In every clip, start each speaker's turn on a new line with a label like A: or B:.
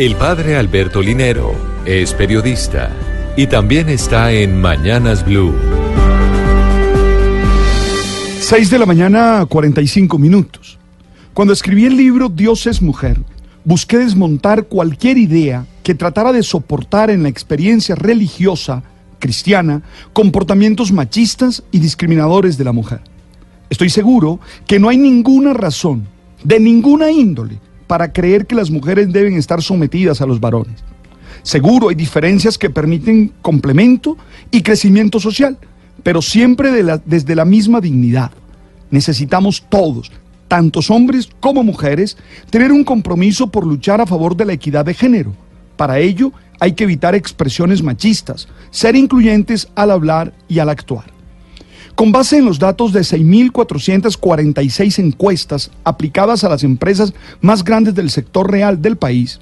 A: El padre Alberto Linero es periodista y también está en Mañanas Blue.
B: 6 de la mañana, 45 minutos. Cuando escribí el libro Dios es mujer, busqué desmontar cualquier idea que tratara de soportar en la experiencia religiosa cristiana comportamientos machistas y discriminadores de la mujer. Estoy seguro que no hay ninguna razón, de ninguna índole, para creer que las mujeres deben estar sometidas a los varones. Seguro hay diferencias que permiten complemento y crecimiento social, pero siempre desde la misma dignidad. Necesitamos todos, tantos hombres como mujeres, tener un compromiso por luchar a favor de la equidad de género. Para ello hay que evitar expresiones machistas, ser incluyentes al hablar y al actuar. Con base en los datos de 6.446 encuestas aplicadas a las empresas más grandes del sector real del país,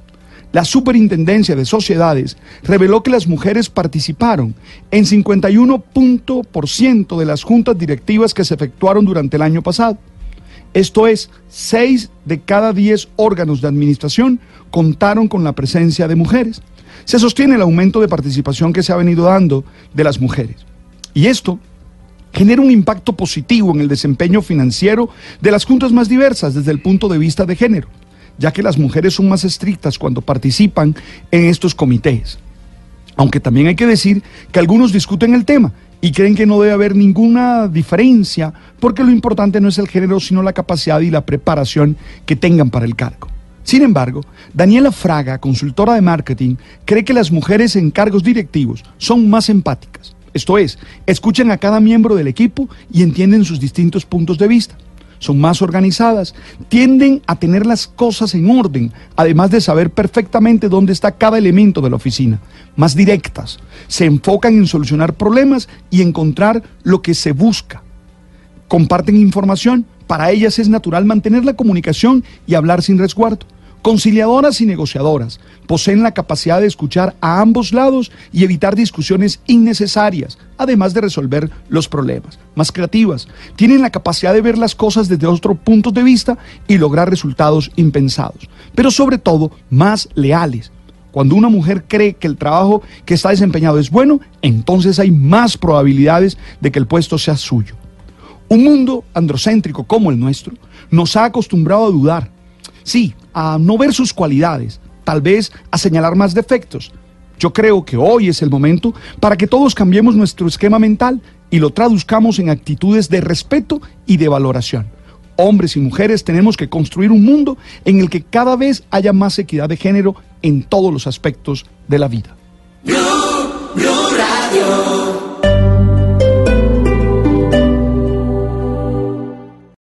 B: la Superintendencia de Sociedades reveló que las mujeres participaron en 51% de las juntas directivas que se efectuaron durante el año pasado. Esto es, 6 de cada 10 órganos de administración contaron con la presencia de mujeres. Se sostiene el aumento de participación que se ha venido dando de las mujeres. Y esto genera un impacto positivo en el desempeño financiero de las juntas más diversas desde el punto de vista de género, ya que las mujeres son más estrictas cuando participan en estos comités. Aunque también hay que decir que algunos discuten el tema y creen que no debe haber ninguna diferencia porque lo importante no es el género sino la capacidad y la preparación que tengan para el cargo. Sin embargo, Daniela Fraga, consultora de marketing, cree que las mujeres en cargos directivos son más empáticas. Esto es, escuchan a cada miembro del equipo y entienden sus distintos puntos de vista. Son más organizadas, tienden a tener las cosas en orden, además de saber perfectamente dónde está cada elemento de la oficina. Más directas, se enfocan en solucionar problemas y encontrar lo que se busca comparten información. Para ellas es natural mantener la comunicación y hablar sin resguardo. Conciliadoras y negociadoras poseen la capacidad de escuchar a ambos lados y evitar discusiones innecesarias, además de resolver los problemas. Más creativas, tienen la capacidad de ver las cosas desde otro punto de vista y lograr resultados impensados. Pero sobre todo, más leales. Cuando una mujer cree que el trabajo que está desempeñado es bueno, entonces hay más probabilidades de que el puesto sea suyo. Un mundo androcéntrico como el nuestro nos ha acostumbrado a dudar, sí, a no ver sus cualidades, tal vez a señalar más defectos. Yo creo que hoy es el momento para que todos cambiemos nuestro esquema mental y lo traduzcamos en actitudes de respeto y de valoración. Hombres y mujeres tenemos que construir un mundo en el que cada vez haya más equidad de género en todos los aspectos de la vida.